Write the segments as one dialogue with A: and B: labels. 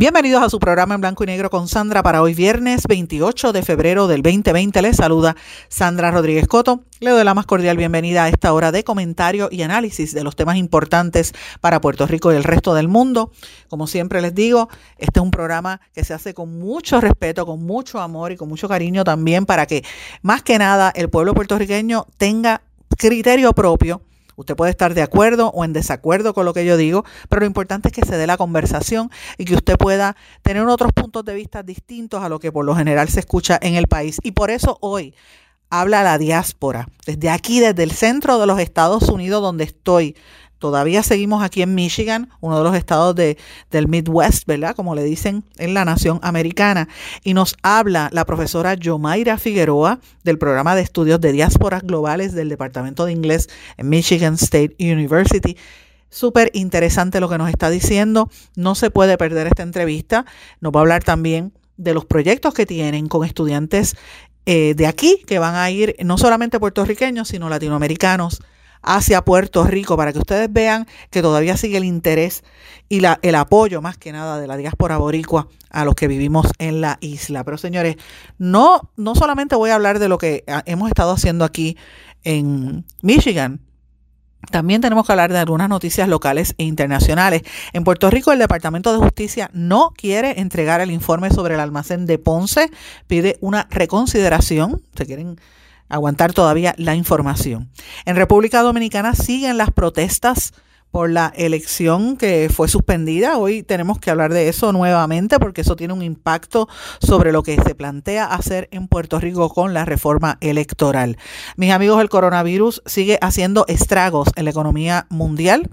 A: Bienvenidos a su programa en blanco y negro con Sandra para hoy viernes 28 de febrero del 2020. Les saluda Sandra Rodríguez Coto. Le doy la más cordial bienvenida a esta hora de comentario y análisis de los temas importantes para Puerto Rico y el resto del mundo. Como siempre les digo, este es un programa que se hace con mucho respeto, con mucho amor y con mucho cariño también para que más que nada el pueblo puertorriqueño tenga criterio propio Usted puede estar de acuerdo o en desacuerdo con lo que yo digo, pero lo importante es que se dé la conversación y que usted pueda tener otros puntos de vista distintos a lo que por lo general se escucha en el país. Y por eso hoy habla la diáspora, desde aquí, desde el centro de los Estados Unidos donde estoy, Todavía seguimos aquí en Michigan, uno de los estados de, del Midwest, ¿verdad? Como le dicen en la nación americana. Y nos habla la profesora Yomaira Figueroa del programa de estudios de diásporas globales del Departamento de Inglés en Michigan State University. Súper interesante lo que nos está diciendo. No se puede perder esta entrevista. Nos va a hablar también de los proyectos que tienen con estudiantes eh, de aquí que van a ir no solamente puertorriqueños, sino latinoamericanos hacia Puerto Rico para que ustedes vean que todavía sigue el interés y el apoyo más que nada de la diáspora boricua a los que vivimos en la isla. Pero señores, no, no solamente voy a hablar de lo que hemos estado haciendo aquí en Michigan, también tenemos que hablar de algunas noticias locales e internacionales. En Puerto Rico, el Departamento de Justicia no quiere entregar el informe sobre el almacén de Ponce, pide una reconsideración. Se quieren aguantar todavía la información. En República Dominicana siguen las protestas por la elección que fue suspendida. Hoy tenemos que hablar de eso nuevamente porque eso tiene un impacto sobre lo que se plantea hacer en Puerto Rico con la reforma electoral. Mis amigos, el coronavirus sigue haciendo estragos en la economía mundial.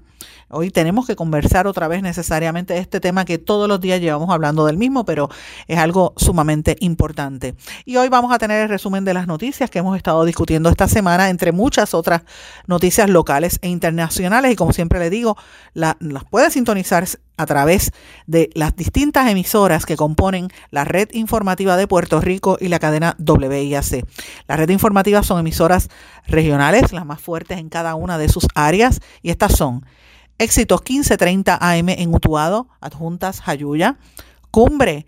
A: Hoy tenemos que conversar otra vez necesariamente de este tema que todos los días llevamos hablando del mismo, pero es algo sumamente importante. Y hoy vamos a tener el resumen de las noticias que hemos estado discutiendo esta semana, entre muchas otras noticias locales e internacionales. Y como siempre le digo, las puede sintonizar a través de las distintas emisoras que componen la red informativa de Puerto Rico y la cadena WIAC. La red informativa son emisoras regionales, las más fuertes en cada una de sus áreas, y estas son Éxitos 1530 AM en Utuado, Adjuntas Jayuya. Cumbre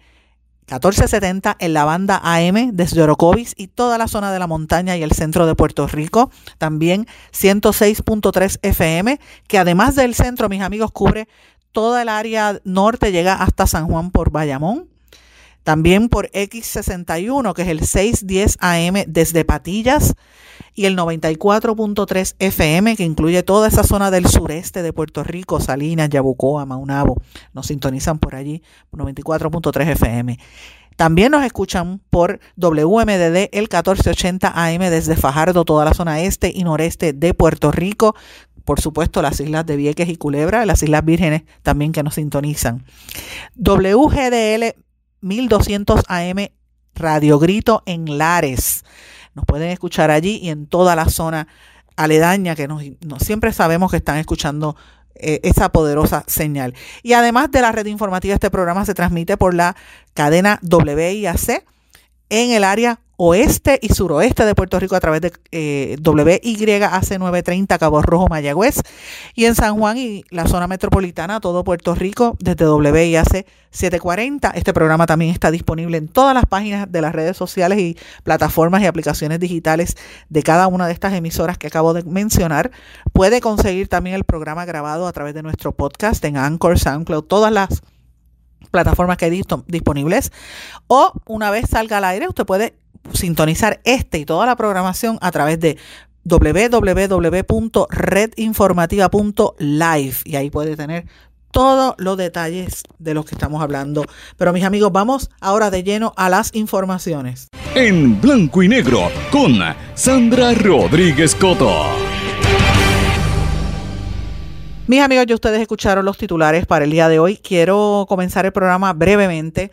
A: 1470 en la banda AM desde Orocovis y toda la zona de la montaña y el centro de Puerto Rico. También 106.3 FM, que además del centro, mis amigos, cubre toda el área norte, llega hasta San Juan por Bayamón. También por X61, que es el 610 AM desde Patillas y el 94.3 FM, que incluye toda esa zona del sureste de Puerto Rico, Salinas, Yabucoa, Maunabo. Nos sintonizan por allí, 94.3 FM. También nos escuchan por WMDD el 1480 AM desde Fajardo, toda la zona este y noreste de Puerto Rico. Por supuesto, las islas de Vieques y Culebra, las Islas Vírgenes también que nos sintonizan. WGDL 1200 AM Radio Grito en Lares. Nos pueden escuchar allí y en toda la zona aledaña que nos, siempre sabemos que están escuchando eh, esa poderosa señal. Y además de la red informativa, este programa se transmite por la cadena WIAC en el área oeste y suroeste de Puerto Rico a través de eh, WYAC 930 Cabo Rojo Mayagüez y en San Juan y la zona metropolitana todo Puerto Rico desde WIAC 740. Este programa también está disponible en todas las páginas de las redes sociales y plataformas y aplicaciones digitales de cada una de estas emisoras que acabo de mencionar. Puede conseguir también el programa grabado a través de nuestro podcast en Anchor, SoundCloud, todas las plataformas que hay disponibles. O una vez salga al aire, usted puede sintonizar este y toda la programación a través de www.redinformativa.live y ahí puede tener todos los detalles de los que estamos hablando. Pero mis amigos, vamos ahora de lleno a las informaciones.
B: En blanco y negro con Sandra Rodríguez Coto.
A: Mis amigos, ya ustedes escucharon los titulares para el día de hoy. Quiero comenzar el programa brevemente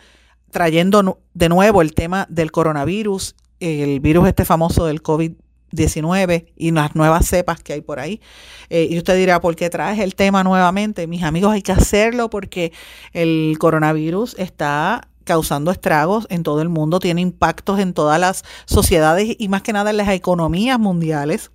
A: trayendo de nuevo el tema del coronavirus, el virus este famoso del COVID-19 y las nuevas cepas que hay por ahí. Eh, y usted dirá, ¿por qué traes el tema nuevamente? Mis amigos, hay que hacerlo porque el coronavirus está causando estragos en todo el mundo, tiene impactos en todas las sociedades y más que nada en las economías mundiales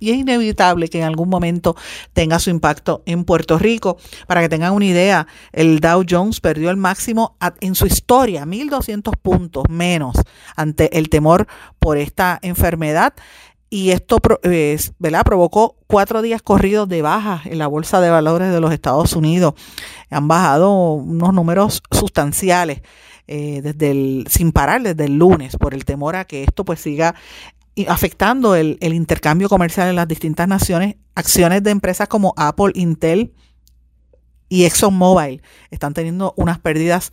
A: y es inevitable que en algún momento tenga su impacto en Puerto Rico. Para que tengan una idea, el Dow Jones perdió el máximo en su historia, 1.200 puntos menos ante el temor por esta enfermedad. Y esto ¿verdad? provocó cuatro días corridos de baja en la Bolsa de Valores de los Estados Unidos. Han bajado unos números sustanciales. Eh, desde el, sin parar desde el lunes por el temor a que esto pues siga afectando el, intercambio comercial en las distintas naciones. Acciones de empresas como Apple, Intel y ExxonMobil están teniendo unas pérdidas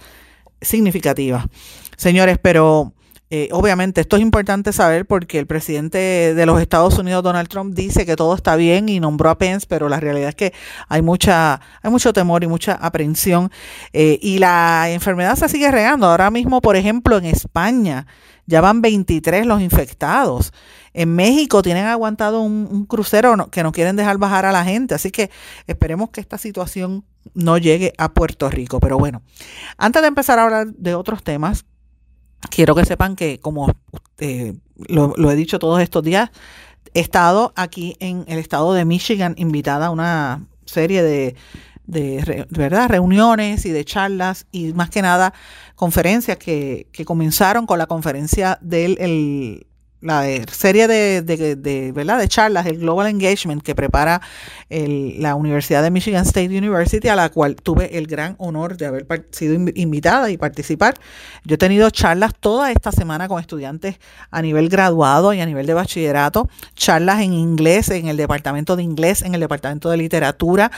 A: significativas. Señores, pero eh, obviamente esto es importante saber porque el presidente de los Estados Unidos, Donald Trump, dice que todo está bien y nombró a Pence, pero la realidad es que hay mucha, hay mucho temor y mucha aprehensión. Eh, y la enfermedad se sigue regando. Ahora mismo, por ejemplo, en España ya van 23 los infectados. En México tienen aguantado un, crucero que no quieren dejar bajar a la gente, así que esperemos que esta situación no llegue a Puerto Rico. Pero bueno, antes de empezar a hablar de otros temas, quiero que sepan que como eh, lo, lo he dicho todos estos días, he estado aquí en el estado de Michigan invitada a una serie de de ¿verdad? reuniones y de charlas y más que nada conferencias que, que comenzaron con la conferencia del el, la serie de, de, ¿verdad? de charlas, el Global Engagement que prepara la Universidad de Michigan State University, a la cual tuve el gran honor de haber sido invitada y participar. Yo he tenido charlas toda esta semana con estudiantes a nivel graduado y a nivel de bachillerato, charlas en inglés, en el departamento de inglés, en el departamento de literatura.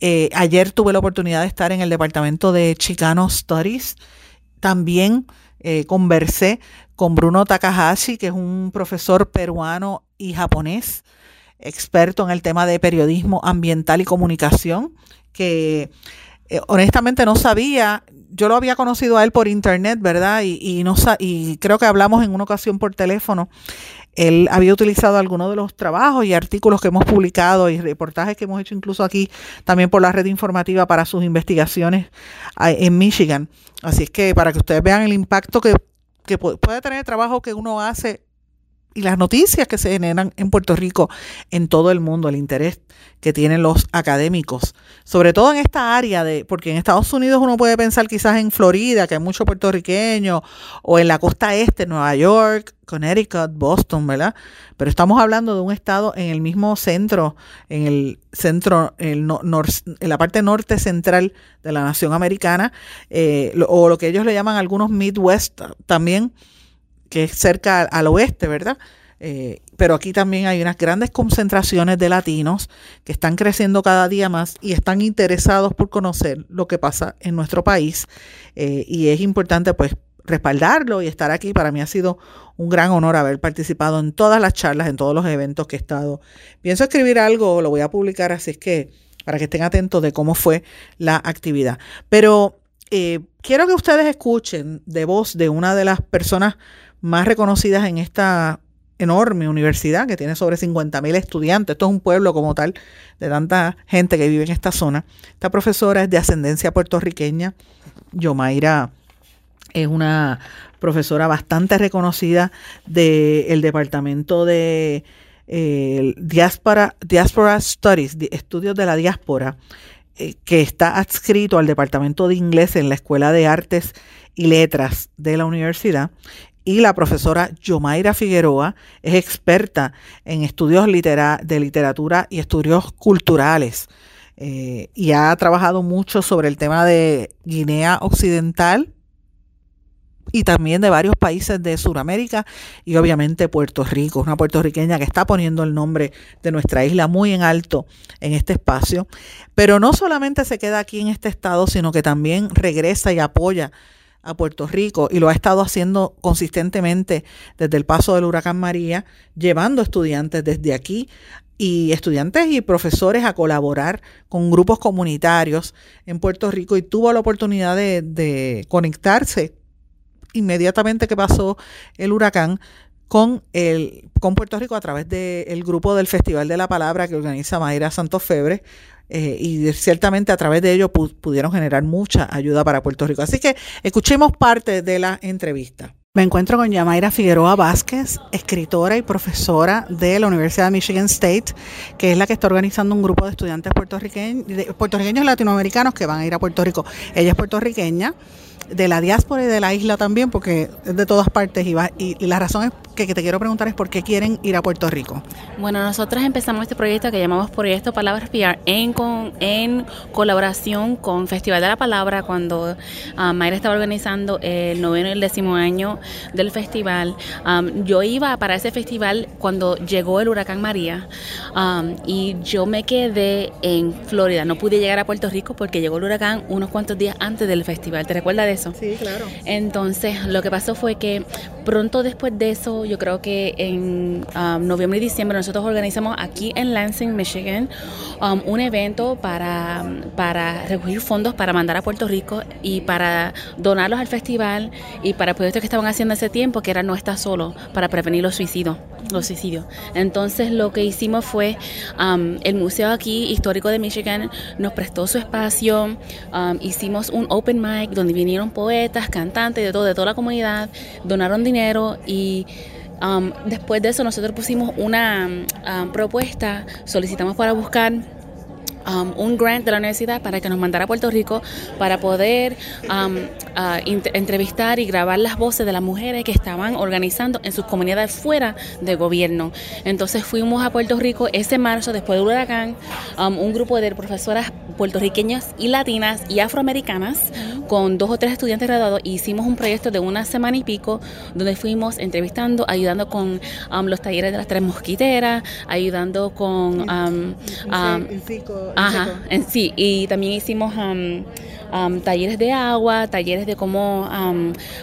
A: Eh, ayer tuve la oportunidad de estar en el departamento de Chicano Studies. También eh, conversé con Bruno Takahashi, que es un profesor peruano y japonés, experto en el tema de periodismo ambiental y comunicación, que eh, honestamente no sabía, yo lo había conocido a él por internet, ¿verdad? Y, y, no, y creo que hablamos en una ocasión por teléfono. Él había utilizado algunos de los trabajos y artículos que hemos publicado y reportajes que hemos hecho incluso aquí también por la red informativa para sus investigaciones en Michigan. Así es que para que ustedes vean el impacto que que puede tener el trabajo que uno hace y las noticias que se generan en Puerto Rico, en todo el mundo, el interés que tienen los académicos, sobre todo en esta área de, porque en Estados Unidos uno puede pensar quizás en Florida, que hay muchos puertorriqueños, o en la costa este, Nueva York, Connecticut, Boston, ¿verdad? Pero estamos hablando de un estado en el mismo centro, en el centro, en la parte norte central de la nación americana, eh, o lo que ellos le llaman algunos Midwest también, que es cerca al oeste, ¿verdad? Eh, pero aquí también hay unas grandes concentraciones de latinos que están creciendo cada día más y están interesados por conocer lo que pasa en nuestro país eh, y es importante pues respaldarlo y estar aquí. Para mí ha sido un gran honor haber participado en todas las charlas, en todos los eventos que he estado. Pienso escribir algo, lo voy a publicar, así es que para que estén atentos de cómo fue la actividad. Pero eh, quiero que ustedes escuchen de voz de una de las personas más reconocidas en esta enorme universidad que tiene sobre 50 mil estudiantes. Esto es un pueblo como tal de tanta gente que vive en esta zona. Esta profesora es de ascendencia puertorriqueña. Yomaira es una profesora bastante reconocida del departamento de eh, diáspora, Diaspora Studies, estudios de la diáspora, eh, que está adscrito al departamento de inglés en la Escuela de Artes y Letras de la universidad y la profesora Yomaira Figueroa es experta en estudios de literatura y estudios culturales eh, y ha trabajado mucho sobre el tema de Guinea Occidental y también de varios países de Sudamérica y obviamente Puerto Rico, una puertorriqueña que está poniendo el nombre de nuestra isla muy en alto en este espacio, pero no solamente se queda aquí en este estado, sino que también regresa y apoya a Puerto Rico y lo ha estado haciendo consistentemente desde el paso del huracán María, llevando estudiantes desde aquí y estudiantes y profesores a colaborar con grupos comunitarios en Puerto Rico y tuvo la oportunidad de, conectarse inmediatamente que pasó el huracán con, el, con Puerto Rico a través del grupo del Festival de la Palabra que organiza Mayra Santos Febre. Eh, y ciertamente a través de ello pudieron generar mucha ayuda para Puerto Rico. Así que escuchemos parte de la entrevista. Me encuentro con Yamaira Figueroa Vázquez, escritora y profesora de la Universidad de Michigan State, que es la que está organizando un grupo de estudiantes puertorriqueños, puertorriqueños latinoamericanos que van a ir a Puerto Rico. Ella es puertorriqueña de la diáspora y de la isla también, porque es de todas partes y, va, y, la razón es que, te quiero preguntar es por qué quieren ir a Puerto Rico.
C: Bueno, nosotros empezamos este proyecto que llamamos Proyecto Palabras PR en, con, en colaboración con Festival de la Palabra, cuando um, Mayra estaba organizando el noveno y el décimo año del festival. Um, yo iba para ese festival cuando llegó el huracán María um, y yo me quedé en Florida. No pude llegar a Puerto Rico porque llegó el huracán unos cuantos días antes del festival. ¿Te recuerdas de eso?
A: Sí, claro.
C: Entonces, lo que pasó fue que pronto después de eso, yo creo que en um, noviembre y diciembre, nosotros organizamos aquí en Lansing, Michigan, um, un evento para, para recoger fondos para mandar a Puerto Rico y para donarlos al festival y para proyectos que estaban haciendo ese tiempo, que era No Está Solo, para prevenir los suicidios. Los suicidios. Entonces, lo que hicimos fue, um, el museo aquí, histórico de Michigan, nos prestó su espacio, hicimos un open mic donde vinieron poetas, cantantes, de todo, de toda la comunidad, donaron dinero y um, después de eso nosotros pusimos una um, propuesta, solicitamos para buscar Um, un grant de la universidad para que nos mandara a Puerto Rico para poder um, entrevistar y grabar las voces de las mujeres que estaban organizando en sus comunidades fuera del gobierno. Entonces fuimos a Puerto Rico ese marzo, después del huracán, um, un grupo de profesoras puertorriqueñas y latinas y afroamericanas con dos o tres estudiantes graduados hicimos un proyecto de una semana y pico donde fuimos entrevistando, ayudando con los talleres de las tres mosquiteras, ayudando con... Ajá, en sí. Y también hicimos talleres de agua, talleres de cómo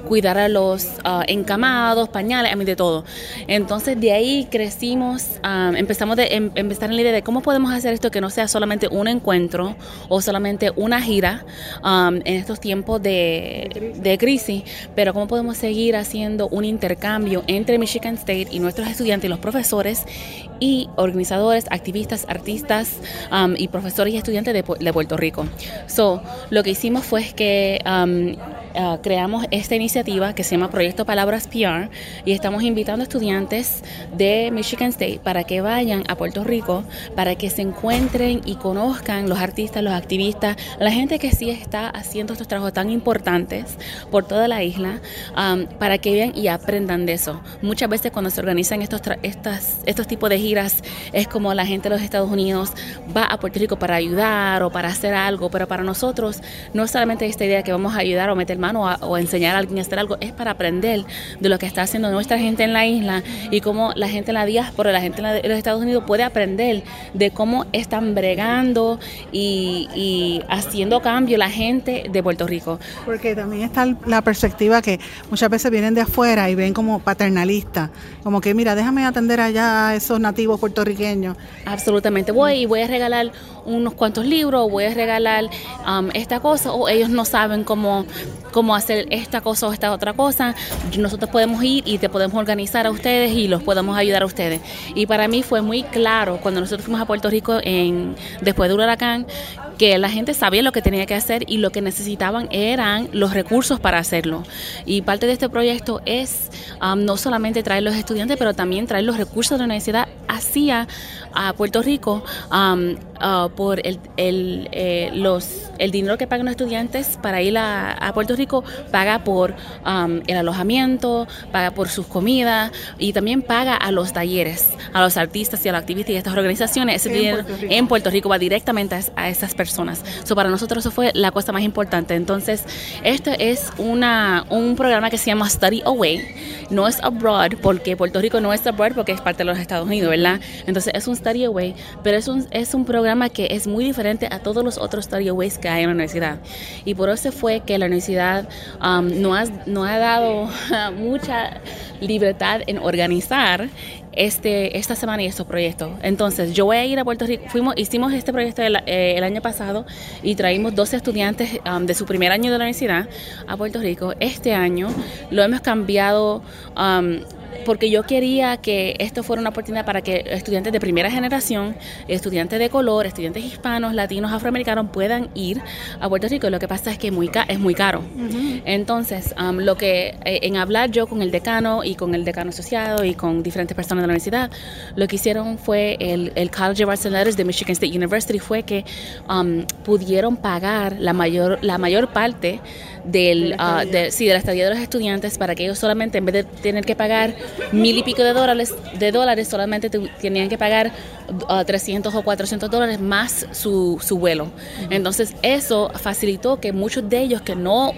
C: cuidar a los ah, encamados, pañales, a mí de todo. Entonces de ahí crecimos, empezamos de em, empezar en la idea de cómo podemos hacer esto que no sea solamente un encuentro o solamente una gira en estos tiempos de, de crisis, pero cómo podemos seguir haciendo un intercambio entre Michigan State y nuestros estudiantes y los profesores y organizadores, activistas, artistas y profesores y estudiantes de, de Puerto Rico. So, lo que hicimos fue que um, uh, creamos esta iniciativa que se llama Proyecto Palabras PR y estamos invitando estudiantes de Michigan State para que vayan a Puerto Rico, para que se encuentren y conozcan los artistas, los activistas, la gente que sí está haciendo estos trabajos tan importantes por toda la isla, um, para que vean y aprendan de eso. Muchas veces cuando se organizan estos, estas, estos tipos de giras es como la gente de los Estados Unidos va a Puerto Rico para ayudar o para hacer algo, pero para nosotros no es solamente esta idea que vamos a ayudar o meter mano o enseñar a alguien a hacer algo, es para aprender de lo que está haciendo nuestra gente en la isla y cómo la gente en la diáspora, la gente en los Estados Unidos puede aprender de cómo están bregando y, haciendo cambio la gente de Puerto Rico.
A: Porque también está la perspectiva que muchas veces vienen de afuera y ven como paternalista, como que mira, déjame atender allá a esos nativos puertorriqueños.
C: Absolutamente, voy y voy a regalar unos cuantos libros, voy a regalar um, esta cosa, o ellos no saben cómo, cómo hacer esta cosa o esta otra cosa. Nosotros podemos ir y te podemos organizar a ustedes y los podemos ayudar a ustedes. Y para mí fue muy claro cuando nosotros fuimos a Puerto Rico en, después del huracán que la gente sabía lo que tenía que hacer y lo que necesitaban eran los recursos para hacerlo. Y parte de este proyecto es um, no solamente traer los estudiantes, pero también traer los recursos de la universidad hacia a Puerto Rico um, uh, por el, el, eh, los, el dinero que pagan los estudiantes para ir a, Puerto Rico, paga por um, el alojamiento, paga por sus comidas y también paga a los talleres, a los artistas y a los activistas y a estas organizaciones. Ese dinero en Puerto Rico va directamente a, a esas personas personas. So, para nosotros eso fue la cosa más importante. Entonces, esto es una, un programa que se llama Study Away. No es abroad, porque Puerto Rico no es abroad porque es parte de los Estados Unidos, ¿verdad? Entonces, es un Study Away, pero es un, es un programa que es muy diferente a todos los otros study ways que hay en la universidad. Y por eso fue que la universidad um, no, ha, no ha dado mucha libertad en organizar este, esta semana y estos proyectos. Entonces, yo voy a ir a Puerto Rico. Fuimos, hicimos este proyecto el, eh, año pasado y traímos 12 estudiantes um, de su primer año de la universidad a Puerto Rico. Este año lo hemos cambiado um, porque yo quería que esto fuera una oportunidad para que estudiantes de primera generación, estudiantes de color, estudiantes hispanos, latinos, afroamericanos puedan ir a Puerto Rico. Lo que pasa es que muy es muy caro. Entonces, um, lo que eh, en hablar yo con el decano y con el decano asociado y con diferentes personas de la universidad, lo que hicieron fue el, el College of Arts and Letters de Michigan State University fue que um, pudieron pagar la mayor la mayor parte del, uh, de, sí, de la estadía de los estudiantes para que ellos solamente, en vez de tener que pagar mil y pico de dólares, de dólares solamente tenían que pagar uh, 300 o 400 dólares más su, su vuelo. Entonces, eso facilitó que muchos de ellos que no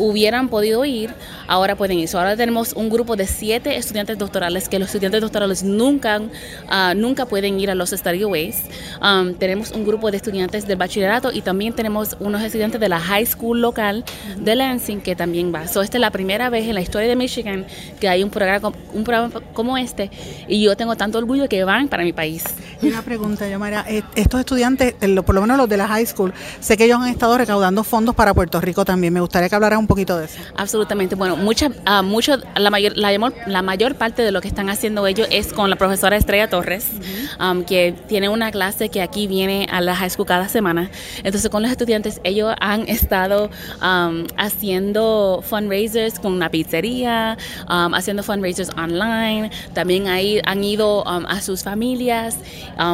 C: hubieran podido ir, ahora pueden ir. ahora tenemos un grupo de siete estudiantes doctorales que los estudiantes doctorales nunca, uh, nunca pueden ir a los study ways. Um, tenemos un grupo de estudiantes del bachillerato y también tenemos unos estudiantes de la high school local de Lansing que también va. So, esta es la primera vez en la historia de Michigan que hay un programa, un programa como este y yo tengo tanto orgullo que van para mi país.
A: una pregunta, yo María, eh, estos estudiantes, por lo menos los de la high school, sé que ellos han estado recaudando fondos para Puerto Rico también. Me gustaría que hablaran un poquito de eso.
C: Absolutamente. Bueno, mucha, uh, mucho, la mayor, la, la, mayor parte de lo que están haciendo ellos es con la profesora Estrella Torres, um, que tiene una clase que aquí viene a la high school cada semana. Entonces, con los estudiantes, ellos han estado um, haciendo fundraisers con una pizzería, um, haciendo fundraisers online. También ahí han ido a sus familias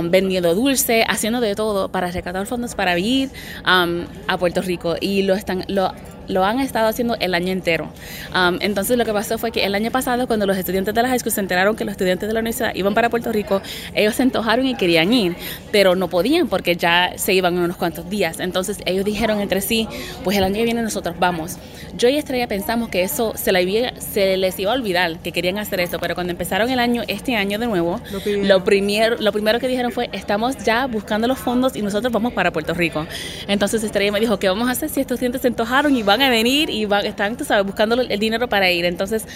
C: vendiendo dulce, haciendo de todo para recaudar fondos para ir a Puerto Rico. Y lo están, lo lo han estado haciendo el año entero. Um, entonces lo que pasó fue que el año pasado cuando los estudiantes de la high school se enteraron que los estudiantes de la universidad iban para Puerto Rico, ellos se antojaron y querían ir, pero no podían porque ya se iban en unos cuantos días. Entonces ellos dijeron entre sí, pues el año que viene nosotros vamos. Yo y Estrella pensamos que eso se, se les iba a olvidar, que querían hacer eso, pero cuando empezaron el año, este año de nuevo, lo, primero, lo primero que dijeron fue, estamos ya buscando los fondos y nosotros vamos para Puerto Rico. Entonces Estrella me dijo, ¿qué vamos a hacer si estos estudiantes se antojaron y van a venir y van, están, tú sabes, buscando el dinero para ir? Entonces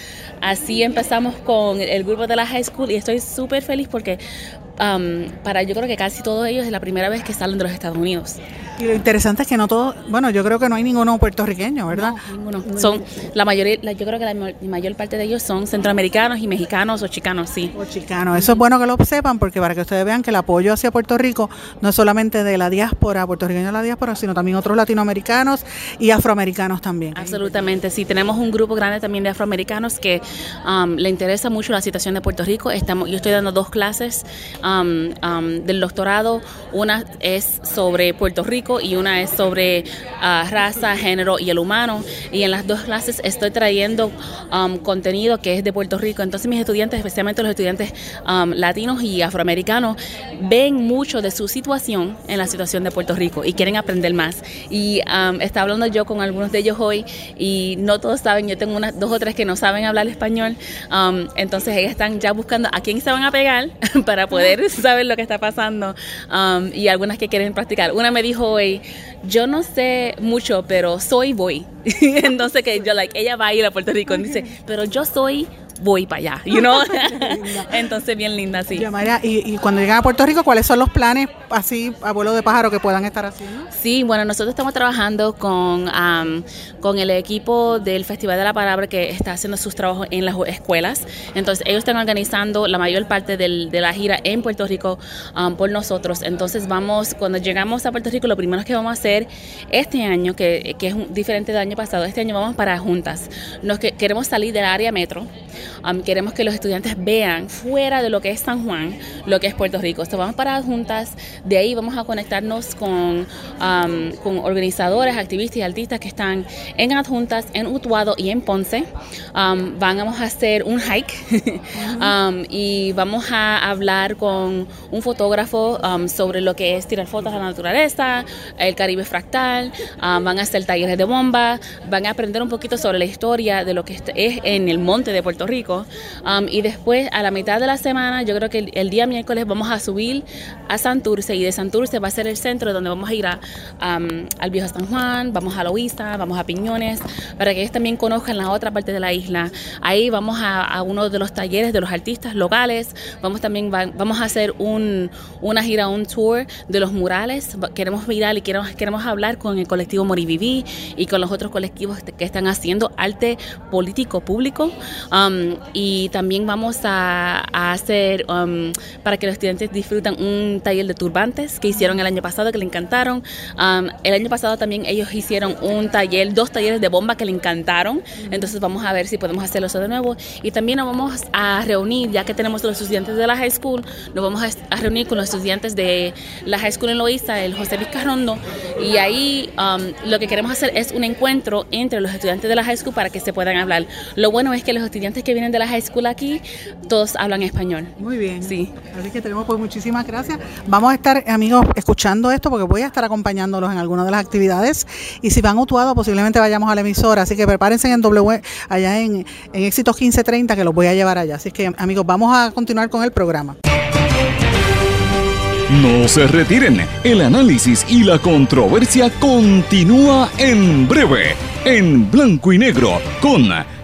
C: así empezamos con el grupo de la high school y estoy súper feliz porque um, para yo creo que casi todos ellos es la primera vez que salen de los Estados Unidos.
A: Y lo interesante es que no todos, bueno, yo creo que no hay ninguno puertorriqueño, ¿verdad?
C: ninguno. Son la mayoría, yo creo que la mayor parte de ellos son centroamericanos y mexicanos o chicanos, sí.
A: O chicanos. Eso es bueno que lo sepan porque para que ustedes vean que el apoyo hacia Puerto Rico no es solamente de la diáspora, puertorriqueña de la diáspora, sino también otros latinoamericanos y afroamericanos también.
C: Absolutamente, sí. Tenemos un grupo grande también de afroamericanos que um, le interesa mucho la situación de Puerto Rico. Estamos, yo estoy dando dos clases um, um, del doctorado. Una es sobre Puerto Rico y una es sobre ah, raza, género y el humano. Y en las dos clases estoy trayendo um, contenido que es de Puerto Rico. Entonces mis estudiantes, especialmente los estudiantes um, latinos y afroamericanos, ven mucho de su situación en la situación de Puerto Rico y quieren aprender más. Y um, está hablando yo con algunos de ellos hoy y no todos saben, yo tengo unas dos o tres que no saben hablar español. entonces ellas están ya buscando a quién se van a pegar para poder saber lo que está pasando y algunas que quieren practicar. Una me dijo yo no sé mucho, pero soy voy. Entonces que yo, like, ella va a ir a Puerto Rico y dice, pero yo soy voy para allá, you know? Entonces, bien linda, sí.
A: y, cuando llegan a Puerto Rico, ¿cuáles son los planes así, abuelo de pájaro, que puedan estar haciendo?
C: Sí, bueno, nosotros estamos trabajando con, con el equipo del Festival de la Palabra que está haciendo sus trabajos en las escuelas. Entonces, ellos están organizando la mayor parte del, de la gira en Puerto Rico por nosotros. Entonces, vamos, cuando llegamos a Puerto Rico, lo primero que vamos a hacer este año, que, que es diferente del año pasado, este año vamos para juntas. Nos que, queremos salir del área metro queremos que los estudiantes vean fuera de lo que es San Juan, lo que es Puerto Rico. Entonces vamos para juntas, de ahí vamos a conectarnos con, con organizadores, activistas y artistas que están en adjuntas, en Utuado y en Ponce. vamos a hacer un hike y vamos a hablar con un fotógrafo sobre lo que es tirar fotos a la naturaleza, el Caribe fractal, van a hacer talleres de bomba, van a aprender un poquito sobre la historia de lo que es en el monte de Puerto Rico Rico. Um, y después, a la mitad de la semana, yo creo que el, día miércoles vamos a subir a Santurce y de Santurce va a ser el centro donde vamos a ir a, um, al Viejo San Juan, vamos a Loíza, vamos a Piñones, para que ellos también conozcan la otra parte de la isla. Ahí vamos a, uno de los talleres de los artistas locales, vamos también vamos a hacer un, una gira, un tour de los murales. Queremos mirar y queremos, queremos hablar con el colectivo Moriviví y con los otros colectivos que están haciendo arte político público. Um, y también vamos a, hacer, um, para que los estudiantes disfruten un taller de turbantes que hicieron el año pasado, que le encantaron. Um, el año pasado también ellos hicieron un taller, dos talleres de bomba que le encantaron. Entonces vamos a ver si podemos hacerlo eso de nuevo. Y también nos vamos a reunir, ya que tenemos los estudiantes de la high school, nos vamos a, reunir con los estudiantes de la high school en Loíza, el José Vizcarrondo. Y ahí lo que queremos hacer es un encuentro entre los estudiantes de la high school para que se puedan hablar. Lo bueno es que los estudiantes que vienen de la high school aquí, todos hablan español.
A: Muy bien.
C: Sí.
A: Así que tenemos pues muchísimas gracias. Vamos a estar, amigos, escuchando esto porque voy a estar acompañándolos en algunas de las actividades. Y si van a posiblemente vayamos a la emisora. Así que prepárense en W, allá en, en Éxitos 1530, que los voy a llevar allá. Así que, amigos, vamos a continuar con el programa.
B: No se retiren, el análisis y la controversia continúa en breve, en blanco y negro, con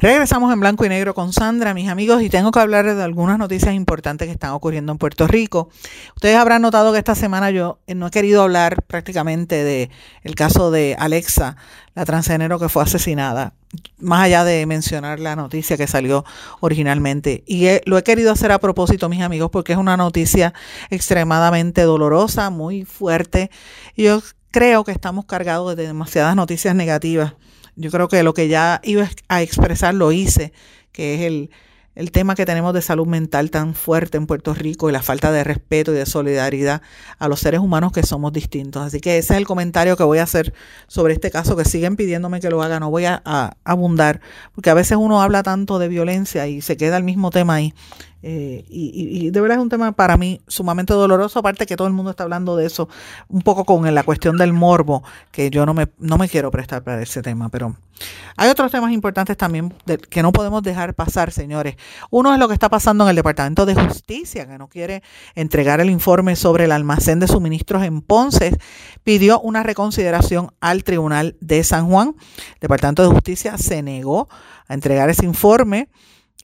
A: Regresamos en blanco y negro con Sandra, mis amigos, y tengo que hablar de algunas noticias importantes que están ocurriendo en Puerto Rico. Ustedes habrán notado que esta semana yo no he querido hablar prácticamente de el caso de Alexa, la transgénero que fue asesinada, más allá de mencionar la noticia que salió originalmente. Y lo he querido hacer a propósito, mis amigos, porque es una noticia extremadamente dolorosa, muy fuerte. Y yo creo que estamos cargados de demasiadas noticias negativas yo creo que lo que ya iba a expresar lo hice, que es el, el tema que tenemos de salud mental tan fuerte en Puerto Rico y la falta de respeto y de solidaridad a los seres humanos que somos distintos. Así que ese es el comentario que voy a hacer sobre este caso, que siguen pidiéndome que lo haga, no voy a, a abundar, porque a veces uno habla tanto de violencia y se queda el mismo tema ahí. Eh, y, de verdad es un tema para mí sumamente doloroso, aparte que todo el mundo está hablando de eso, un poco con la cuestión del morbo, que yo no me, no me quiero prestar para ese tema, pero hay otros temas importantes también que no podemos dejar pasar, señores. Uno es lo que está pasando en el Departamento de Justicia, que no quiere entregar el informe sobre el almacén de suministros en Ponce, pidió una reconsideración al Tribunal de San Juan. El Departamento de Justicia se negó a entregar ese informe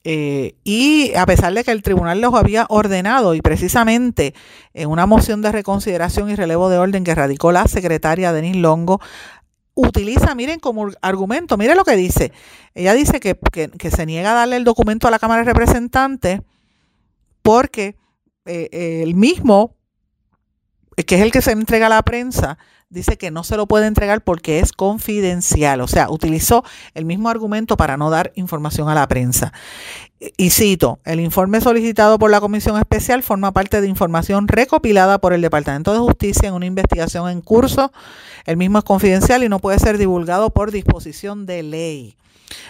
A: eh, y a pesar de que el tribunal los había ordenado y precisamente en una moción de reconsideración y relevo de orden que radicó la secretaria Denise Longo, utiliza, miren como argumento, miren lo que dice. Ella dice que, se niega a darle el documento a la Cámara de Representantes porque eh, el mismo, que es el que se entrega a la prensa, dice que no se lo puede entregar porque es confidencial. O sea, utilizó el mismo argumento para no dar información a la prensa. Y cito, el informe solicitado por la Comisión Especial forma parte de información recopilada por el Departamento de Justicia en una investigación en curso. El mismo es confidencial y no puede ser divulgado por disposición de ley.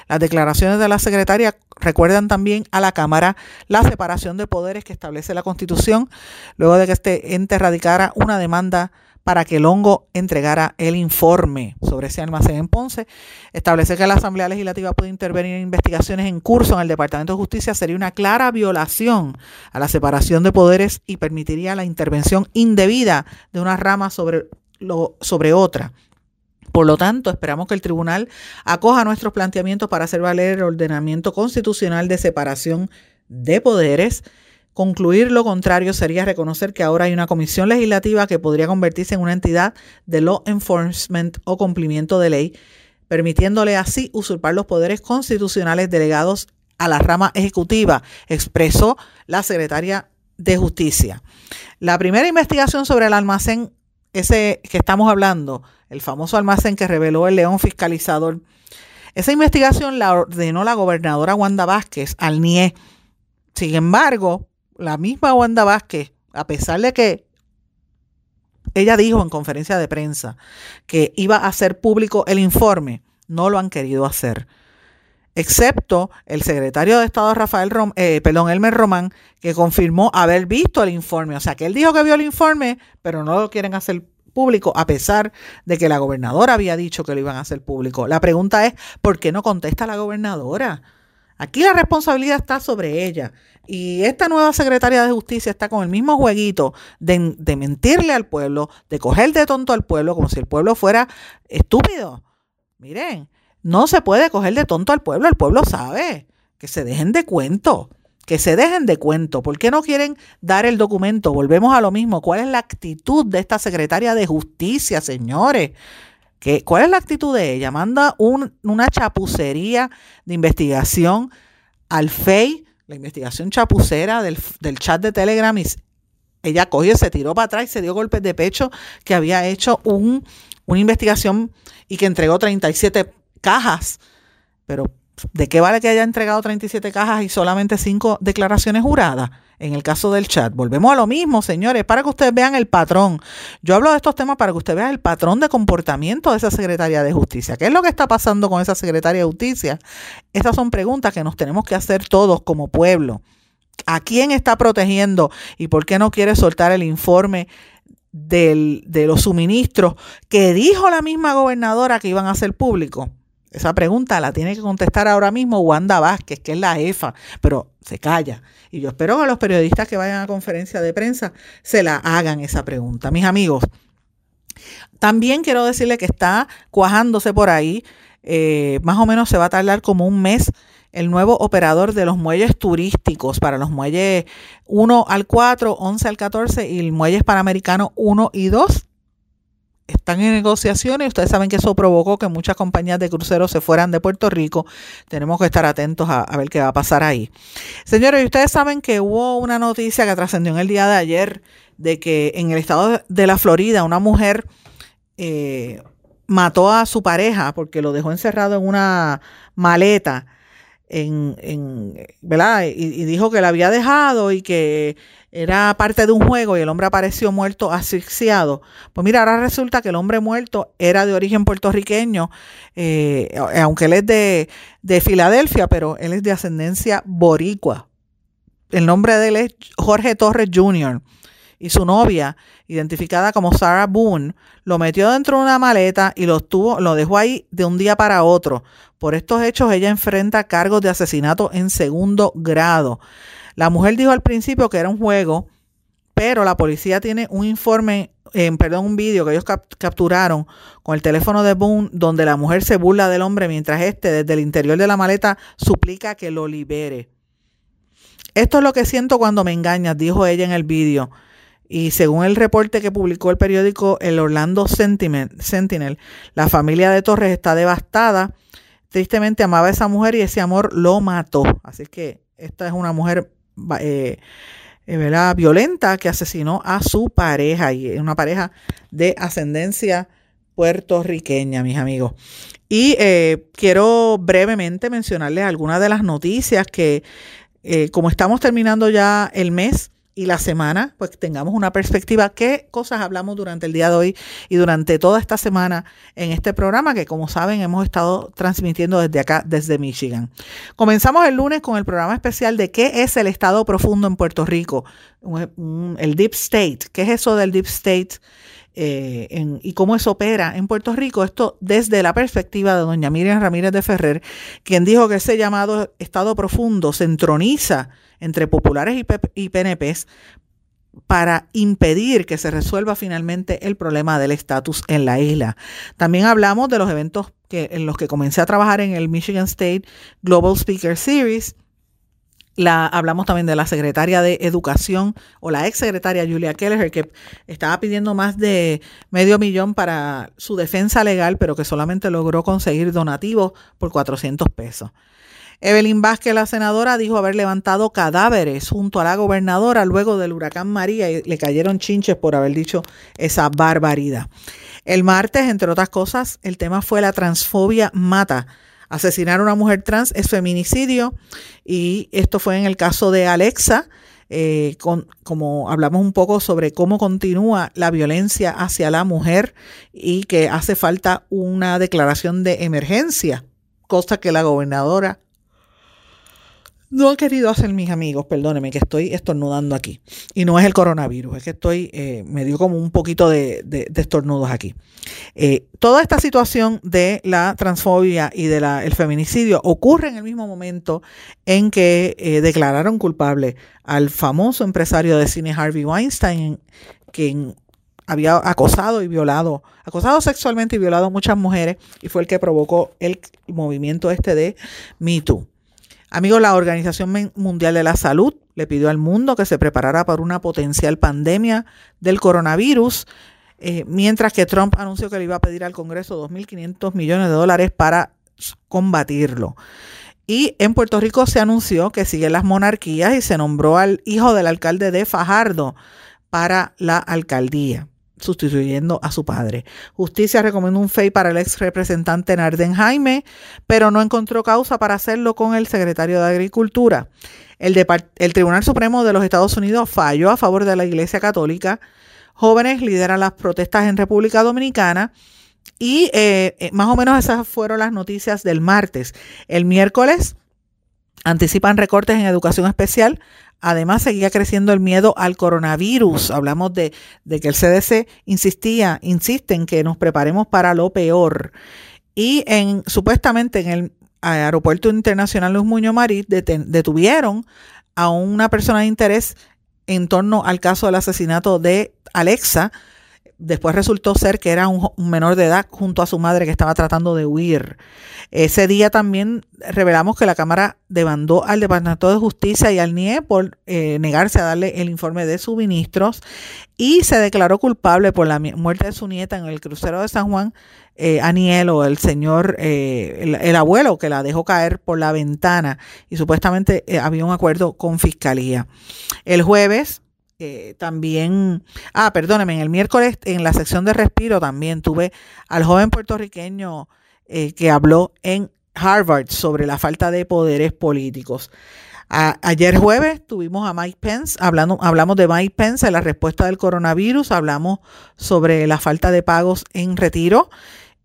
A: Las declaraciones de la secretaria recuerdan también a la Cámara la separación de poderes que establece la Constitución luego de que este ente radicara una demanda para que el hongo entregara el informe sobre ese almacén en Ponce. Establecer que la Asamblea Legislativa puede intervenir en investigaciones en curso en el Departamento de Justicia sería una clara violación a la separación de poderes y permitiría la intervención indebida de una rama sobre, lo, sobre otra. Por lo tanto, esperamos que el tribunal acoja nuestros planteamientos para hacer valer el ordenamiento constitucional de separación de poderes Concluir lo contrario sería reconocer que ahora hay una comisión legislativa que podría convertirse en una entidad de law enforcement o cumplimiento de ley, permitiéndole así usurpar los poderes constitucionales delegados a la rama ejecutiva, expresó la secretaria de Justicia. La primera investigación sobre el almacén, ese que estamos hablando, el famoso almacén que reveló el león fiscalizador, esa investigación la ordenó la gobernadora Wanda Vázquez al NIE. Sin embargo, la misma Wanda Vázquez, a pesar de que ella dijo en conferencia de prensa que iba a hacer público el informe. No lo han querido hacer excepto el secretario de Estado Rafael Rom, eh, perdón, Elmer Román, que confirmó haber visto el informe. O sea, que él dijo que vio el informe, pero no lo quieren hacer público, a pesar de que la gobernadora había dicho que lo iban a hacer público. La pregunta es, ¿por qué no contesta la gobernadora? Aquí la responsabilidad está sobre ella. Y esta nueva secretaria de justicia está con el mismo jueguito de, de mentirle al pueblo, de coger de tonto al pueblo, como si el pueblo fuera estúpido. Miren, no se puede coger de tonto al pueblo, el pueblo sabe. Que se dejen de cuento, que se dejen de cuento. ¿Por qué no quieren dar el documento? Volvemos a lo mismo. ¿Cuál es la actitud de esta secretaria de justicia, señores? ¿Qué, ¿Cuál es la actitud de ella? Manda una chapucería de investigación al FEI, la investigación chapucera del, del chat de Telegram y ella cogió, se tiró para atrás y se dio golpes de pecho que había hecho un, una investigación y que entregó 37 cajas. Pero, ¿de qué vale que haya entregado 37 cajas y solamente 5 declaraciones juradas? En el caso del chat. Volvemos a lo mismo, señores, para que ustedes vean el patrón. Yo hablo de estos temas para que ustedes vean el patrón de comportamiento de esa secretaria de justicia. ¿Qué es lo que está pasando con esa secretaria de justicia? Estas son preguntas que nos tenemos que hacer todos como pueblo. ¿A quién está protegiendo y por qué no quiere soltar el informe de los suministros que dijo la misma gobernadora que iban a ser públicos? Esa pregunta la tiene que contestar ahora mismo Wanda Vázquez, que es la EFA, pero se calla. Y yo espero que los periodistas que vayan a conferencia de prensa se la hagan esa pregunta. Mis amigos, también quiero decirle que está cuajándose por ahí, eh, más o menos se va a tardar como un mes el nuevo operador de los muelles turísticos para los muelles 1 al 4, 11 al 14 y el muelles panamericanos 1 y 2 están en negociaciones. Ustedes saben que eso provocó que muchas compañías de cruceros se fueran de Puerto Rico. Tenemos que estar atentos a, ver qué va a pasar ahí. Señores, ustedes saben que hubo una noticia que trascendió en el día de ayer de que en el estado de la Florida una mujer eh, mató a su pareja porque lo dejó encerrado en una maleta. En, ¿verdad? y dijo que la había dejado y que era parte de un juego y el hombre apareció muerto asfixiado. Pues mira, ahora resulta que el hombre muerto era de origen puertorriqueño, eh, aunque él es de, de Filadelfia, pero él es de ascendencia boricua. El nombre de él es Jorge Torres Jr. Y su novia, identificada como Sarah Boone, lo metió dentro de una maleta y lo, tuvo, lo dejó ahí de un día para otro. Por estos hechos, ella enfrenta cargos de asesinato en segundo grado. La mujer dijo al principio que era un juego, pero la policía tiene un informe, perdón, un vídeo que ellos capturaron con el teléfono de Boone, donde la mujer se burla del hombre mientras este desde el interior de la maleta suplica que lo libere. Esto es lo que siento cuando me engañas, dijo ella en el vídeo. Y según el reporte que publicó el periódico El Orlando Sentinel, la familia de Torres está devastada. Tristemente amaba a esa mujer y ese amor lo mató. Así que esta es una mujer eh, eh violenta que asesinó a su pareja y una pareja de ascendencia puertorriqueña, mis amigos. Y eh, quiero brevemente mencionarles algunas de las noticias que, eh, como estamos terminando ya el mes, y la semana, pues tengamos una perspectiva, qué cosas hablamos durante el día de hoy y durante toda esta semana en este programa que como saben hemos estado transmitiendo desde acá, desde Michigan. Comenzamos el lunes con el programa especial de qué es el Estado profundo en Puerto Rico, el Deep State, qué es eso del Deep State. Eh, y cómo eso opera en Puerto Rico, esto desde la perspectiva de doña Miriam Ramírez de Ferrer, quien dijo que ese llamado Estado profundo se entroniza entre populares y, PNPs para impedir que se resuelva finalmente el problema del estatus en la isla. También hablamos de los eventos que, en los que comencé a trabajar en el Michigan State Global Speaker Series. La, hablamos también de la secretaria de Educación o la ex secretaria Julia Keller, que estaba pidiendo más de medio millón para su defensa legal, pero que solamente logró conseguir donativos por 400 pesos. Evelyn Vázquez, la senadora, dijo haber levantado cadáveres junto a la gobernadora luego del huracán María y le cayeron chinches por haber dicho esa barbaridad. El martes, entre otras cosas, el tema fue la transfobia mata. Asesinar a una mujer trans es feminicidio y esto fue en el caso de Alexa, eh, con, como hablamos un poco sobre cómo continúa la violencia hacia la mujer y que hace falta una declaración de emergencia, cosa que la gobernadora no ha querido hacer mis amigos, perdóneme que estoy estornudando aquí. Y no es el coronavirus, es que estoy, eh, me dio como un poquito de, estornudos aquí. Eh, toda esta situación de la transfobia y del feminicidio ocurre en el mismo momento en que eh, declararon culpable al famoso empresario de cine Harvey Weinstein, quien había acosado y violado, acosado sexualmente y violado a muchas mujeres y fue el que provocó el movimiento este de Me Too. Amigos, la Organización Mundial de la Salud le pidió al mundo que se preparara para una potencial pandemia del coronavirus, eh, mientras que Trump anunció que le iba a pedir al Congreso 2.500 millones de dólares para combatirlo. Y en Puerto Rico se anunció que siguen las monarquías y se nombró al hijo del alcalde de Fajardo para la alcaldía sustituyendo a su padre. Justicia recomendó un FEI para el ex representante Narden Jaime, pero no encontró causa para hacerlo con el secretario de Agricultura. El, Tribunal Supremo de los Estados Unidos falló a favor de la Iglesia Católica. Jóvenes lideran las protestas en República Dominicana. Y eh, eh, más o menos esas fueron las noticias del martes. El miércoles anticipan recortes en educación especial Además, seguía creciendo el miedo al coronavirus. Hablamos de, que el CDC insistía, insiste en que nos preparemos para lo peor. Y en supuestamente en el Aeropuerto Internacional Luis Muñoz Marín detuvieron a una persona de interés en torno al caso del asesinato de Alexa, después resultó ser que era un, menor de edad junto a su madre que estaba tratando de huir. Ese día también revelamos que la Cámara demandó al Departamento de Justicia y al NIE por eh, negarse a darle el informe de suministros y se declaró culpable por la muerte de su nieta en el crucero de San Juan, eh, Anielo, el señor, eh, el, abuelo que la dejó caer por la ventana y supuestamente eh, había un acuerdo con fiscalía. El jueves eh, también, ah, perdóneme, en el miércoles en la sección de respiro también tuve al joven puertorriqueño eh, que habló en Harvard sobre la falta de poderes políticos. ayer jueves tuvimos a Mike Pence, hablando, hablamos de Mike Pence en la respuesta del coronavirus, hablamos sobre la falta de pagos en retiro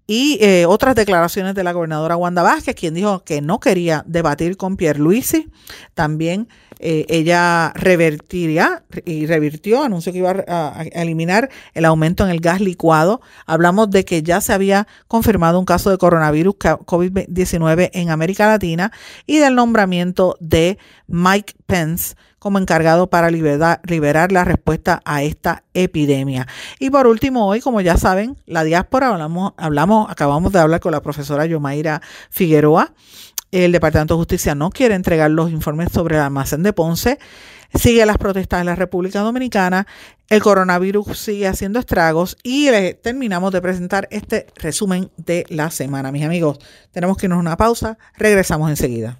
A: y eh, otras declaraciones de la gobernadora Wanda Vázquez, quien dijo que no quería debatir con Pierre Luisi. También eh, ella revertiría y revirtió, anunció que iba a, eliminar el aumento en el gas licuado. Hablamos de que ya se había confirmado un caso de coronavirus COVID-19 en América Latina y del nombramiento de Mike Pence como encargado para liberar, liberar, la respuesta a esta epidemia. Y por último, hoy, como ya saben, la diáspora, hablamos, hablamos acabamos de hablar con la profesora Yomaira Figueroa el Departamento de Justicia no quiere entregar los informes sobre el almacén de Ponce. Sigue las protestas en la República Dominicana. El coronavirus sigue haciendo estragos y terminamos de presentar este resumen de la semana. Mis amigos, tenemos que irnos a una pausa. Regresamos enseguida.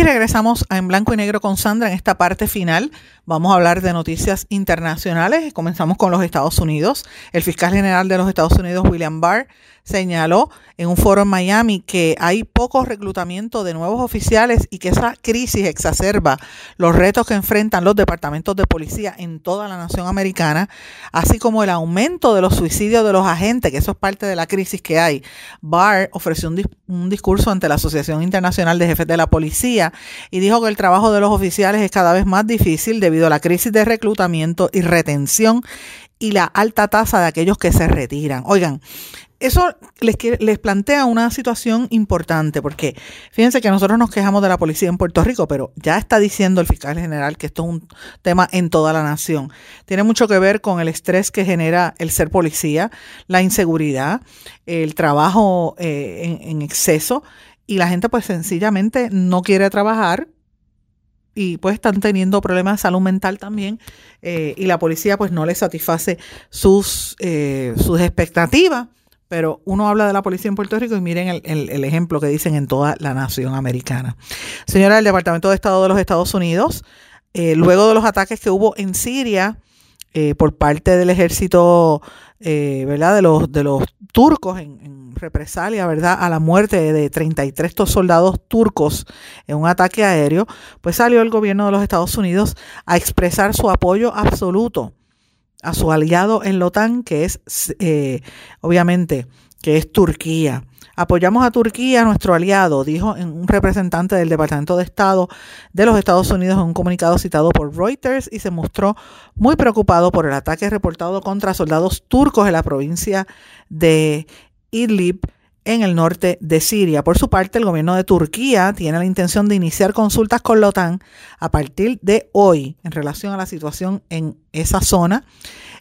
A: Y regresamos a En Blanco y Negro con Sandra en esta parte final. Vamos a hablar de noticias internacionales. Comenzamos con los Estados Unidos. El fiscal general de los Estados Unidos, William Barr, señaló en un foro en Miami que hay poco reclutamiento de nuevos oficiales y que esa crisis exacerba los retos que enfrentan los departamentos de policía en toda la nación americana, así como el aumento de los suicidios de los agentes, que eso es parte de la crisis que hay. Barr ofreció un, un discurso ante la Asociación Internacional de Jefes de la Policía y dijo que el trabajo de los oficiales es cada vez más difícil debido la crisis de reclutamiento y retención y la alta tasa de aquellos que se retiran. Oigan, eso les, les plantea una situación importante, porque fíjense que nosotros nos quejamos de la policía en Puerto Rico, pero ya está diciendo el fiscal general que esto es un tema en toda la nación. Tiene mucho que ver con el estrés que genera el ser policía, la inseguridad, el trabajo eh, en exceso, y la gente pues sencillamente no quiere trabajar y pues están teniendo problemas de salud mental también eh, y la policía pues no les satisface sus, eh, sus expectativas. Pero uno habla de la policía en Puerto Rico y miren el, el, ejemplo que dicen en toda la nación americana. Señora, el Departamento de Estado de los Estados Unidos, eh, luego de los ataques que hubo en Siria eh, por parte del ejército, eh, ¿verdad? De los, de los turcos en, represalia, ¿verdad?, a la muerte de 33 soldados turcos en un ataque aéreo, pues salió el gobierno de los Estados Unidos a expresar su apoyo absoluto a su aliado en la OTAN, que es, eh, obviamente, que es Turquía. Apoyamos a Turquía, nuestro aliado, dijo un representante del Departamento de Estado de los Estados Unidos en un comunicado citado por Reuters y se mostró muy preocupado por el ataque reportado contra soldados turcos en la provincia de Idlib en el norte de Siria. Por su parte, el gobierno de Turquía tiene la intención de iniciar consultas con la OTAN a partir de hoy en relación a la situación en esa zona.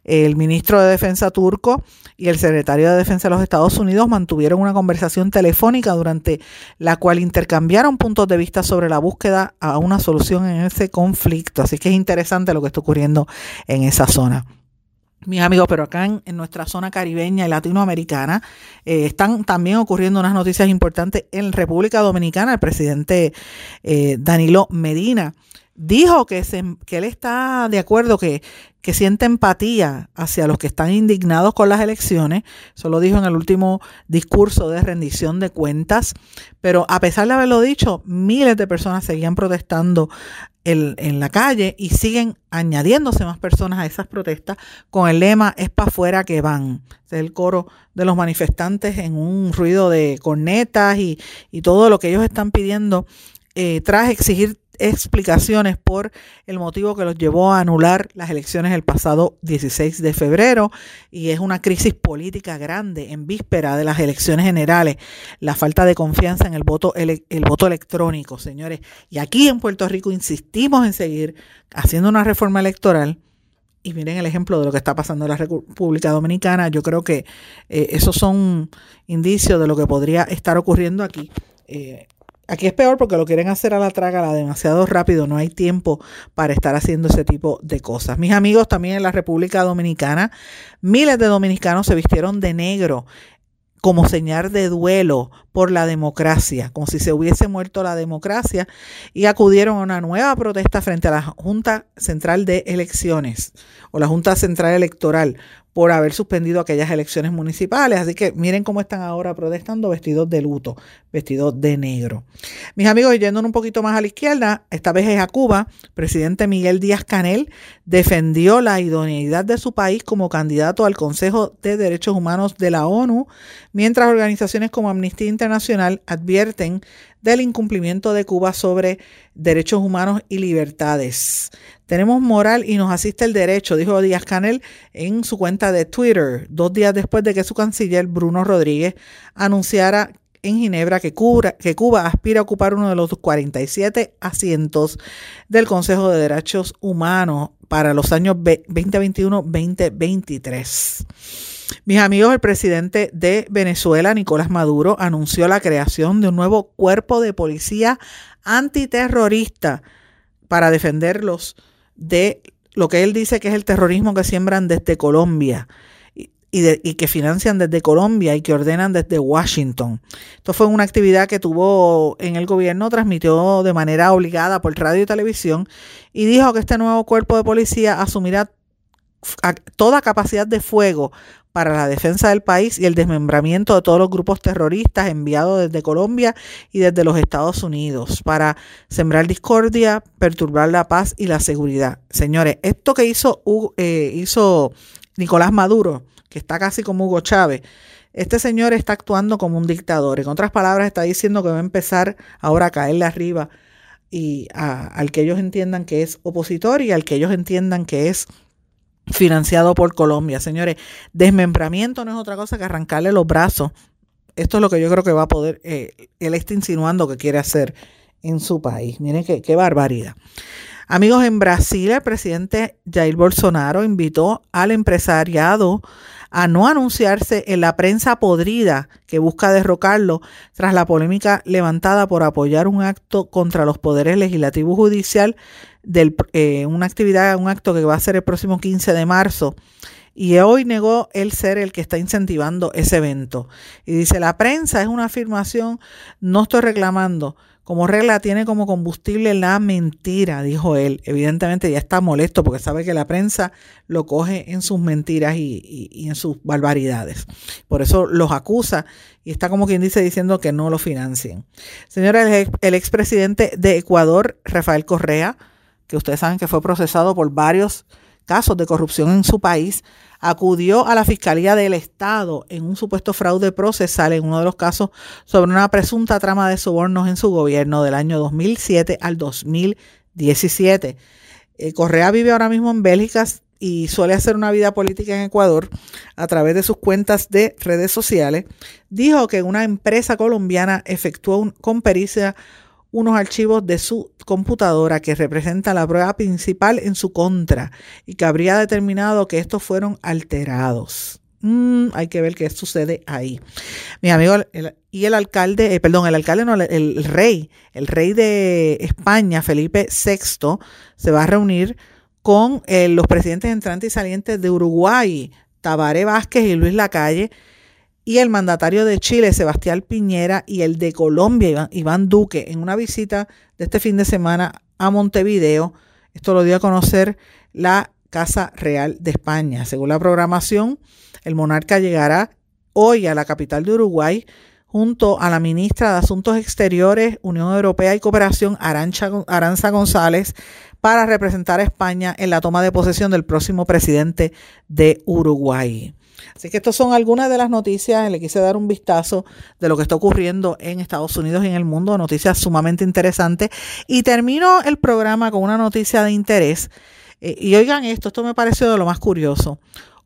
A: El ministro de Defensa turco y el secretario de Defensa de los Estados Unidos mantuvieron una conversación telefónica durante la cual intercambiaron puntos de vista sobre la búsqueda a una solución en ese conflicto. Así que es interesante lo que está ocurriendo en esa zona mis amigos, pero acá en, nuestra zona caribeña y latinoamericana eh, están también ocurriendo unas noticias importantes en República Dominicana. El presidente eh, Danilo Medina dijo que, se, que él está de acuerdo, que, que siente empatía hacia los que están indignados con las elecciones. Eso lo dijo en el último discurso de rendición de cuentas. Pero a pesar de haberlo dicho, miles de personas seguían protestando el, en la calle y siguen añadiéndose más personas a esas protestas con el lema es para afuera que van. es el coro de los manifestantes en un ruido de cornetas y, y todo lo que ellos están pidiendo eh, tras exigir explicaciones por el motivo que los llevó a anular las elecciones el pasado 16 de febrero y es una crisis política grande en víspera de las elecciones generales, la falta de confianza en el voto el, el voto electrónico, señores. Y aquí en Puerto Rico insistimos en seguir haciendo una reforma electoral y miren el ejemplo de lo que está pasando en la República Dominicana. Yo creo que eh, esos son indicios de lo que podría estar ocurriendo aquí. Eh, Aquí es peor porque lo quieren hacer a la trágala demasiado rápido, no hay tiempo para estar haciendo ese tipo de cosas. Mis amigos también en la República Dominicana, miles de dominicanos se vistieron de negro como señal de duelo por la democracia, como si se hubiese muerto la democracia, y acudieron a una nueva protesta frente a la Junta Central de Elecciones o la Junta Central Electoral por haber suspendido aquellas elecciones municipales. Así que miren cómo están ahora protestando vestidos de luto, vestidos de negro. Mis amigos, yendo un poquito más a la izquierda, esta vez es a Cuba, presidente Miguel Díaz Canel defendió la idoneidad de su país como candidato al Consejo de Derechos Humanos de la ONU, mientras organizaciones como Amnistía Internacional advierten del incumplimiento de Cuba sobre derechos humanos y libertades. Tenemos moral y nos asiste el derecho, dijo Díaz Canel en su cuenta de Twitter, dos días después de que su canciller Bruno Rodríguez anunciara en Ginebra que Cuba, que Cuba aspira a ocupar uno de los 47 asientos del Consejo de Derechos Humanos para los años 2021-2023. Mis amigos, el presidente de Venezuela, Nicolás Maduro, anunció la creación de un nuevo cuerpo de policía antiterrorista para defenderlos de lo que él dice que es el terrorismo que siembran desde Colombia y, que financian desde Colombia y que ordenan desde Washington. Esto fue una actividad que tuvo en el gobierno, transmitió de manera obligada por radio y televisión y dijo que este nuevo cuerpo de policía asumirá toda capacidad de fuego para la defensa del país y el desmembramiento de todos los grupos terroristas enviados desde Colombia y desde los Estados Unidos para sembrar discordia, perturbar la paz y la seguridad. Señores, esto que hizo, eh, hizo Nicolás Maduro, que está casi como Hugo Chávez, este señor está actuando como un dictador. En otras palabras, está diciendo que va a empezar ahora a caerle arriba y al que ellos entiendan que es opositor y al que ellos entiendan que es financiado por Colombia. Señores, desmembramiento no es otra cosa que arrancarle los brazos. Esto es lo que yo creo que va a poder, eh, él está insinuando que quiere hacer en su país. Miren qué, qué barbaridad. Amigos, en Brasil el presidente Jair Bolsonaro invitó al empresariado a no anunciarse en la prensa podrida que busca derrocarlo tras la polémica levantada por apoyar un acto contra los poderes legislativo y judicial de eh, una actividad, un acto que va a ser el próximo 15 de marzo. Y hoy negó el ser el que está incentivando ese evento. Y dice, la prensa es una afirmación, no estoy reclamando. Como regla tiene como combustible la mentira, dijo él. Evidentemente ya está molesto porque sabe que la prensa lo coge en sus mentiras y, en sus barbaridades. Por eso los acusa y está como quien dice diciendo que no lo financien. Señora, el expresidente de Ecuador, Rafael Correa, que ustedes saben que fue procesado por varios casos de corrupción en su país, acudió a la Fiscalía del Estado en un supuesto fraude procesal en uno de los casos sobre una presunta trama de sobornos en su gobierno del año 2007 al 2017. Eh, Correa vive ahora mismo en Bélgica y suele hacer una vida política en Ecuador a través de sus cuentas de redes sociales. Dijo que una empresa colombiana efectuó con pericia unos archivos de su computadora que representan la prueba principal en su contra y que habría determinado que estos fueron alterados. Mm, hay que ver qué sucede ahí. Mi amigo, y el alcalde, eh, perdón, el alcalde no, el, rey, el rey de España, Felipe VI, se va a reunir con eh, los presidentes entrantes y salientes de Uruguay, Tabaré Vázquez y Luis Lacalle, y el mandatario de Chile, Sebastián Piñera, y el de Colombia, Iván Duque, en una visita de este fin de semana a Montevideo. Esto lo dio a conocer la Casa Real de España. Según la programación, el monarca llegará hoy a la capital de Uruguay junto a la ministra de Asuntos Exteriores, Unión Europea y Cooperación, Aranza González, para representar a España en la toma de posesión del próximo presidente de Uruguay. Así que estas son algunas de las noticias, le quise dar un vistazo de lo que está ocurriendo en Estados Unidos y en el mundo, noticias sumamente interesantes. Y termino el programa con una noticia de interés. Eh, y oigan esto, esto me pareció de lo más curioso.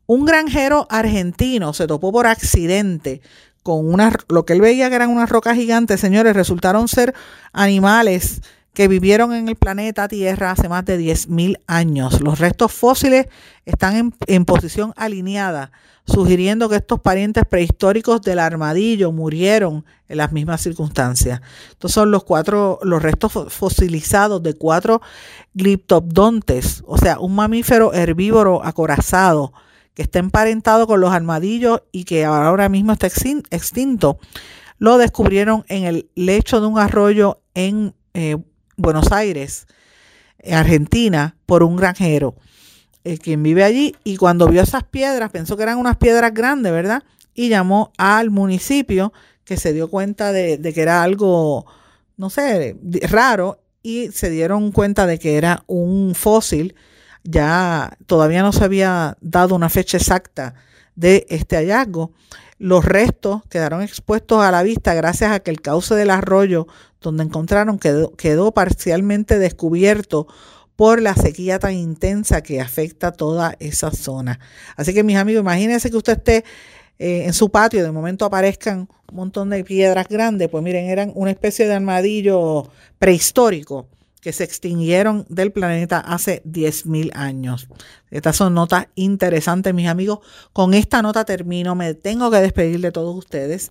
A: Un granjero argentino se topó por accidente con una, lo que él veía que eran unas rocas gigantes, señores, resultaron ser animales que vivieron en el planeta Tierra hace más de 10.000 años. Los restos fósiles están en, posición alineada, sugiriendo que estos parientes prehistóricos del armadillo murieron en las mismas circunstancias. Estos son los cuatro, los restos fosilizados de cuatro gliptodontes, o sea, un mamífero herbívoro acorazado que está emparentado con los armadillos y que ahora mismo está extinto. Lo descubrieron en el lecho de un arroyo en eh, Buenos Aires, Argentina, por un granjero. eh, quien vive allí, y cuando vio esas piedras, pensó que eran unas piedras grandes, ¿verdad? Y llamó al municipio que se dio cuenta de, de que era algo, no sé, raro, y se dieron cuenta de que era un fósil. Ya todavía no se había dado una fecha exacta de este hallazgo. Los restos quedaron expuestos a la vista gracias a que el cauce del arroyo donde encontraron quedó, parcialmente descubierto por la sequía tan intensa que afecta toda esa zona. Así que mis amigos, imagínense que usted esté eh, en su patio, de momento aparezcan un montón de piedras grandes, pues miren, eran una especie de armadillo prehistórico que se extinguieron del planeta hace 10.000 años. Estas son notas interesantes, mis amigos. Con esta nota termino. Me tengo que despedir de todos ustedes,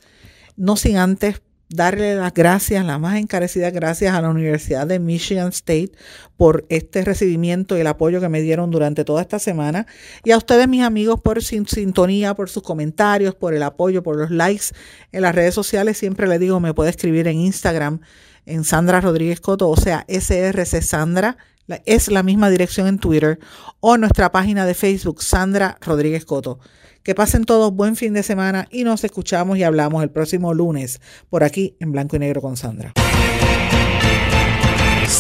A: no sin antes darle las gracias, las más encarecidas gracias a la Universidad de Michigan State por este recibimiento y el apoyo que me dieron durante toda esta semana. Y a ustedes, mis amigos, por su sintonía, por sus comentarios, por el apoyo, por los likes en las redes sociales. Siempre les digo, me puede escribir en Instagram en Sandra Rodríguez Coto, o sea, SRC Sandra, es la misma dirección en Twitter, o nuestra página de Facebook, Sandra Rodríguez Coto. Que pasen todos buen fin de semana y nos escuchamos y hablamos el próximo lunes por aquí en Blanco y Negro con Sandra.